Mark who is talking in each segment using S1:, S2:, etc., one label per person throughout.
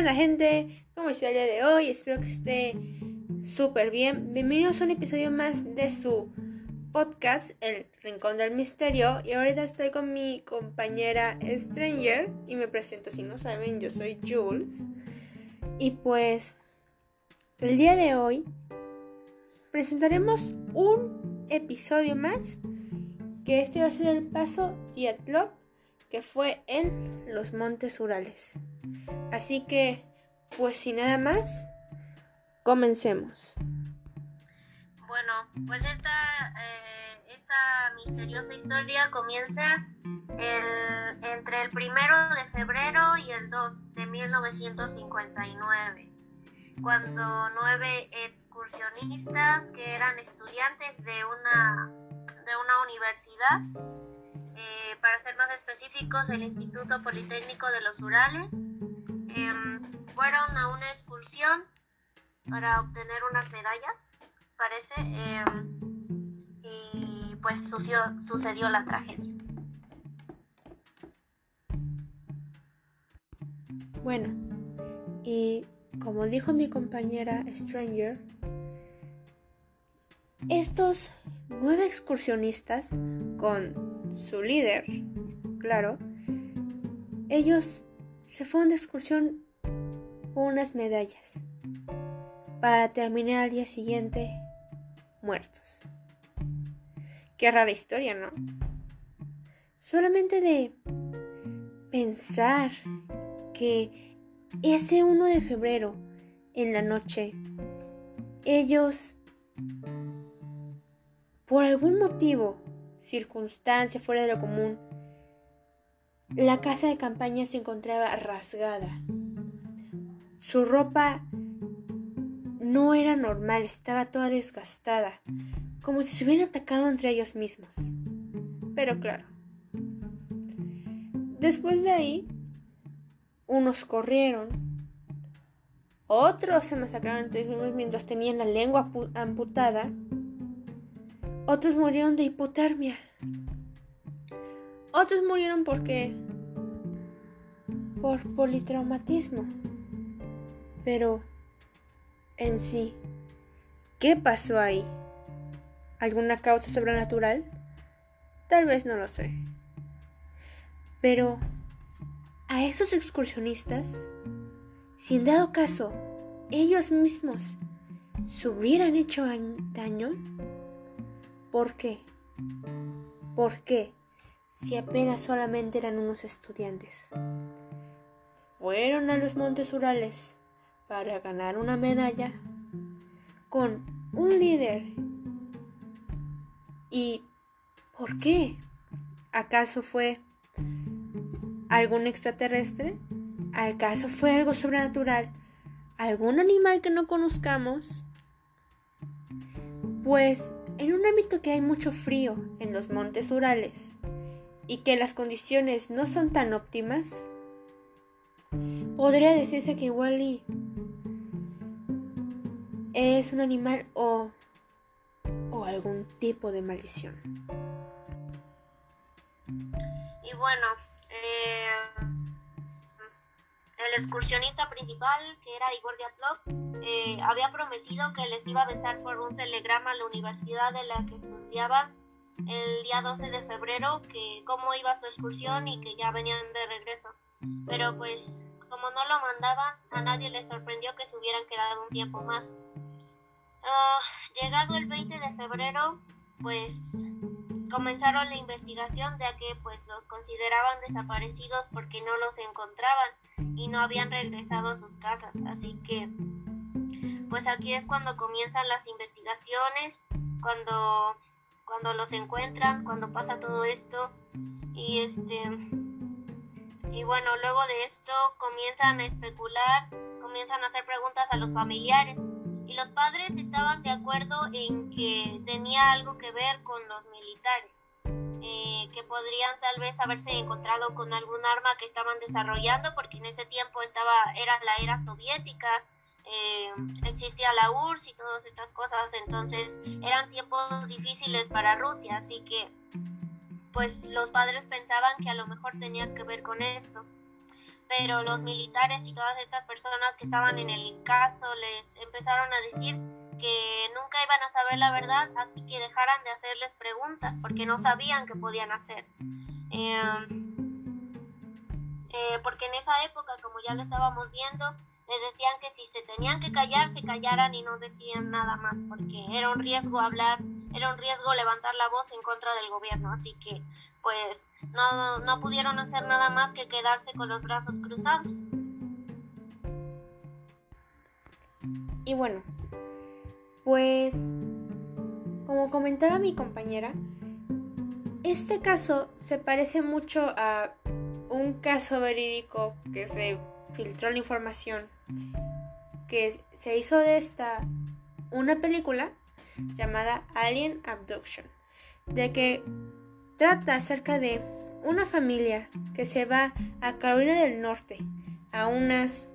S1: onda gente? ¿Cómo está el día de hoy? Espero que esté súper bien. Bienvenidos a un episodio más de su podcast, El Rincón del Misterio. Y ahorita estoy con mi compañera Stranger y me presento si no saben, yo soy Jules. Y pues el día de hoy presentaremos un episodio más que este va a ser el paso Diatlov que fue en los Montes Urales. Así que, pues sin nada más, comencemos.
S2: Bueno, pues esta, eh, esta misteriosa historia comienza entre el primero de febrero y el 2 de 1959, cuando nueve excursionistas que eran estudiantes de una, de una universidad eh, para ser más específicos, el Instituto Politécnico de los Urales. Em, fueron a una excursión para obtener unas medallas, parece, em, y pues sucedió la tragedia.
S1: Bueno, y como dijo mi compañera Stranger, estos nueve excursionistas con su líder, claro, ellos se fueron de excursión por unas medallas para terminar al día siguiente muertos. Qué rara historia, ¿no? Solamente de pensar que ese 1 de febrero, en la noche, ellos, por algún motivo, circunstancia fuera de lo común, la casa de campaña se encontraba rasgada. Su ropa no era normal, estaba toda desgastada, como si se hubieran atacado entre ellos mismos. Pero claro. Después de ahí, unos corrieron, otros se masacraron entre ellos mientras tenían la lengua amputada, otros murieron de hipotermia. Otros murieron porque... por politraumatismo. Pero... en sí, ¿qué pasó ahí? ¿Alguna causa sobrenatural? Tal vez no lo sé. Pero... a esos excursionistas, si en dado caso ellos mismos se hubieran hecho daño, ¿Por qué? ¿Por qué? Si apenas solamente eran unos estudiantes. Fueron a los Montes Urales para ganar una medalla con un líder. ¿Y por qué? ¿Acaso fue algún extraterrestre? ¿Acaso fue algo sobrenatural? ¿Algún animal que no conozcamos? Pues en un ámbito que hay mucho frío en los montes Urales y que las condiciones no son tan óptimas, podría decirse que igual es un animal o, o algún tipo de maldición.
S2: Y bueno, eh, el excursionista principal, que era Igor Diatlov, eh, había prometido que les iba a besar por un telegrama a la universidad de la que estudiaba el día 12 de febrero, que cómo iba su excursión y que ya venían de regreso. Pero pues, como no lo mandaban, a nadie le sorprendió que se hubieran quedado un tiempo más. Ah, llegado el 20 de febrero, pues comenzaron la investigación ya que pues los consideraban desaparecidos porque no los encontraban y no habían regresado a sus casas. Así que pues aquí es cuando comienzan las investigaciones, cuando cuando los encuentran, cuando pasa todo esto. Y este y bueno, luego de esto comienzan a especular, comienzan a hacer preguntas a los familiares. Y los padres estaban de acuerdo en que tenía algo que ver con los militares, eh, que podrían tal vez haberse encontrado con algún arma que estaban desarrollando, porque en ese tiempo estaba era la era soviética, eh, existía la URSS y todas estas cosas, entonces eran tiempos difíciles para Rusia, así que pues los padres pensaban que a lo mejor tenía que ver con esto. pero los militares y todas estas personas que estaban en el caso les empezaron a decir que nunca iban a saber la verdad, así que dejaran de hacerles preguntas porque no sabían qué podían hacer. Em, eh, porque en esa época, como ya lo estábamos viendo, les decían que si se tenían que callar, se callaran y no decían nada más, porque era un riesgo hablar, era un riesgo levantar la voz en contra del gobierno, así que pues no, no pudieron hacer nada más que quedarse con los brazos cruzados.
S1: Y bueno, pues como comentaba mi compañera, este caso se parece mucho a un caso verídico que se filtró la información que se hizo de esta una película llamada Alien Abduction, de que trata acerca de una familia que se va a Carolina del Norte a unas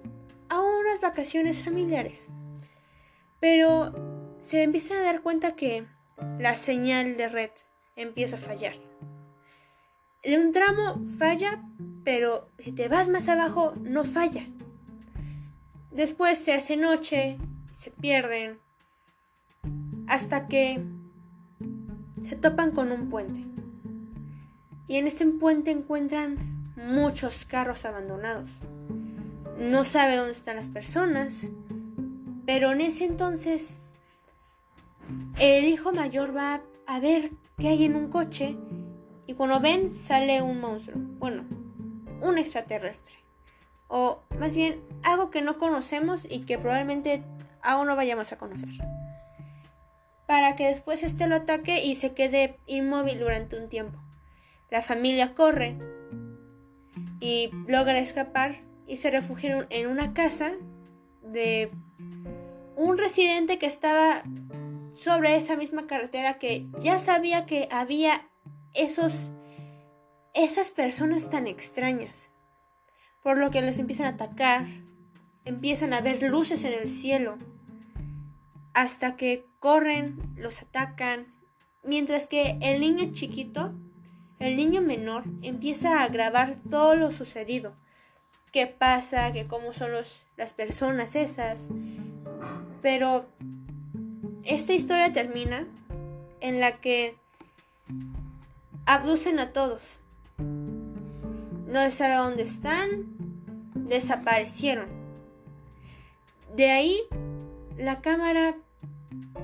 S1: a unas vacaciones familiares. Pero se empiezan a dar cuenta que la señal de red empieza a fallar. De un tramo falla, pero si te vas más abajo no falla. Después se hace noche, se pierden, hasta que se topan con un puente. Y en ese puente encuentran muchos carros abandonados. No sabe dónde están las personas, pero en ese entonces el hijo mayor va a ver qué hay en un coche y cuando ven sale un monstruo, bueno, un extraterrestre. O más bien algo que no conocemos y que probablemente aún no vayamos a conocer. Para que después este lo ataque y se quede inmóvil durante un tiempo. La familia corre y logra escapar y se refugia en una casa de un residente que estaba sobre esa misma carretera que ya sabía que había esos esas personas tan extrañas. Por lo que les empiezan a atacar, empiezan a ver luces en el cielo, hasta que corren, los atacan, mientras que el niño chiquito, el niño menor, empieza a grabar todo lo sucedido. ¿Qué pasa? ¿Qué cómo son los, las personas esas? Pero esta historia termina en la que abducen a todos. No se sabe dónde están, desaparecieron. De ahí, la cámara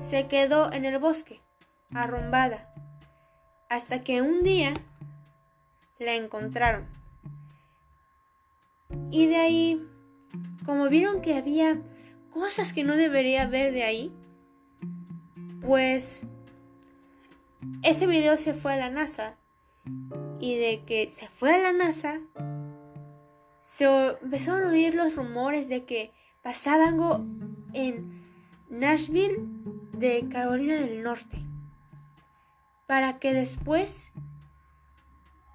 S1: se quedó en el bosque, arrumbada, hasta que un día la encontraron. Y de ahí, como vieron que había cosas que no debería haber de ahí, pues ese video se fue a la NASA y de que se fue a la NASA se empezaron a oír los rumores de que pasaba algo en Nashville de Carolina del Norte para que después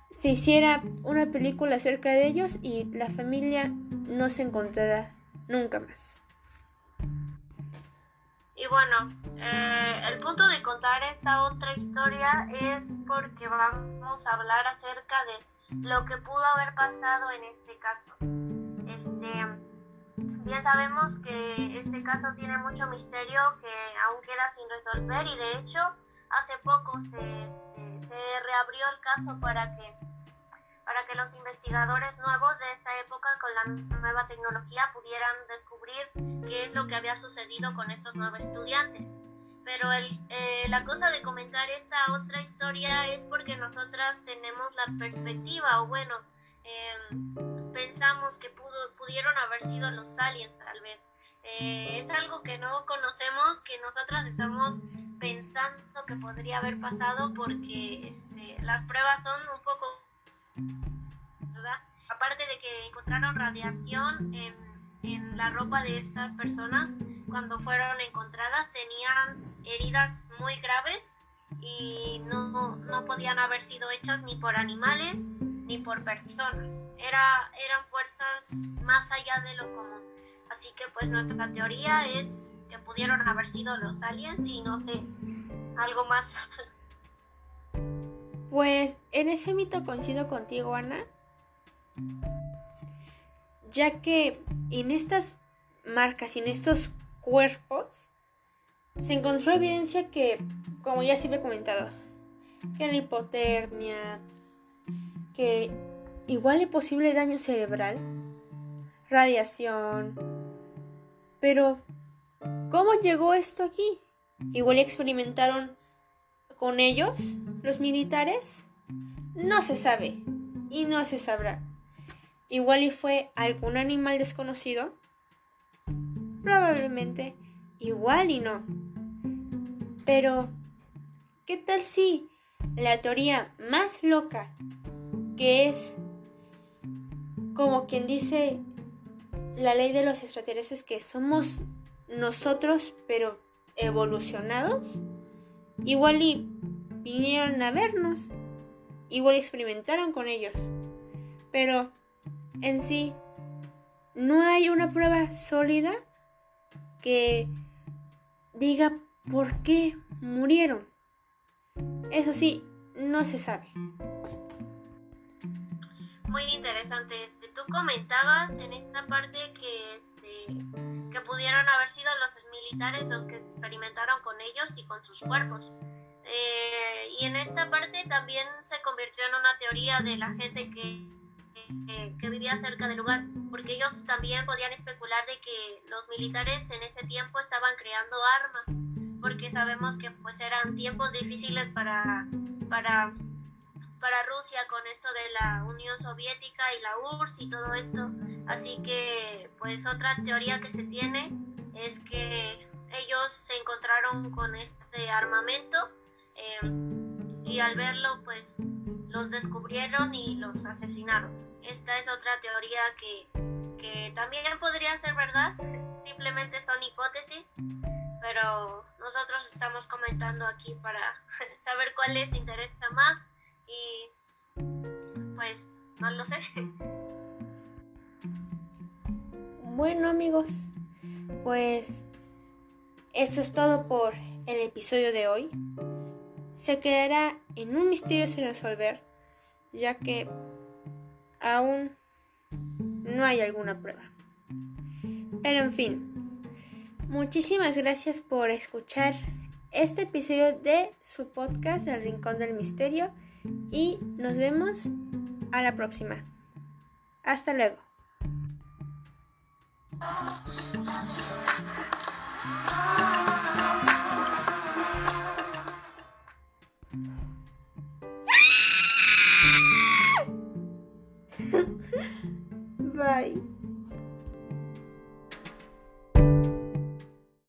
S1: se hiciera una película acerca de ellos y la familia no se encontrará nunca más.
S2: Y bueno, eh, el punto de contar esta otra historia es porque vamos a hablar acerca de lo que pudo haber pasado en este caso. Este, bien sabemos que este caso tiene mucho misterio que aún queda sin resolver y de hecho hace poco se, este, se reabrió el caso para que para que los investigadores nuevos la nueva tecnología pudieran descubrir qué es lo que había sucedido con estos nuevos estudiantes. Pero eh, la cosa de comentar esta otra historia es porque nosotras tenemos la perspectiva, o bueno, em, pensamos que pudo, pudieron haber sido los aliens tal vez. Eh, es algo que no conocemos, que nosotras estamos pensando que podría haber pasado porque este, las pruebas son un poco Aparte de que encontraron radiación en, en la ropa de estas personas, cuando fueron encontradas tenían heridas muy graves y no, no, podían haber sido hechas ni por animales ni por personas. Era, eran fuerzas más allá de lo común. Así que pues nuestra teoría es que pudieron haber sido los aliens y no sé, algo más.
S1: Pues en ese mito coincido contigo, Ana. Ya que en estas marcas y en estos cuerpos se encontró evidencia que, como ya se había comentado, que la hipotermia, que igual hay posible daño cerebral, radiación, pero ¿cómo llegó esto aquí? Igual experimentaron con ellos, los militares, no se sabe y no se sabrá. Igual y fue algún animal desconocido, probablemente, igual y no. Pero, ¿qué tal si la teoría más loca, que es como quien dice la ley de los extraterrestres, que somos nosotros, pero evolucionados, igual y vinieron a vernos, igual experimentaron con ellos, pero en sí no hay una prueba sólida que diga por qué murieron. Eso sí, no se sabe.
S2: Muy interesante. Este, tú comentabas en esta parte que, este, que pudieron haber sido los militares los que experimentaron con ellos y con sus cuerpos. Eh, y en esta parte también se convirtió en una teoría de la gente que, que, vivía cerca del lugar, porque ellos también podían especular de que los militares en ese tiempo estaban creando armas, porque sabemos que pues eran tiempos difíciles para, para, para Rusia con esto de la Unión Soviética y la URSS y todo esto. Así que pues otra teoría que se tiene es que ellos se encontraron con este armamento Em, y al verlo pues los descubrieron y los asesinaron. Esta es otra teoría que, que también podría ser verdad, simplemente son hipótesis, pero nosotros estamos comentando aquí para saber cuál les interesa más y pues no lo sé.
S1: Bueno amigos, pues esto es todo por el episodio de hoy se quedará en un misterio sin resolver, ya que aún no hay alguna prueba. Pero en fin, muchísimas gracias por escuchar este episodio de su podcast El Rincón del Misterio y nos vemos a la próxima. Hasta luego. Bye.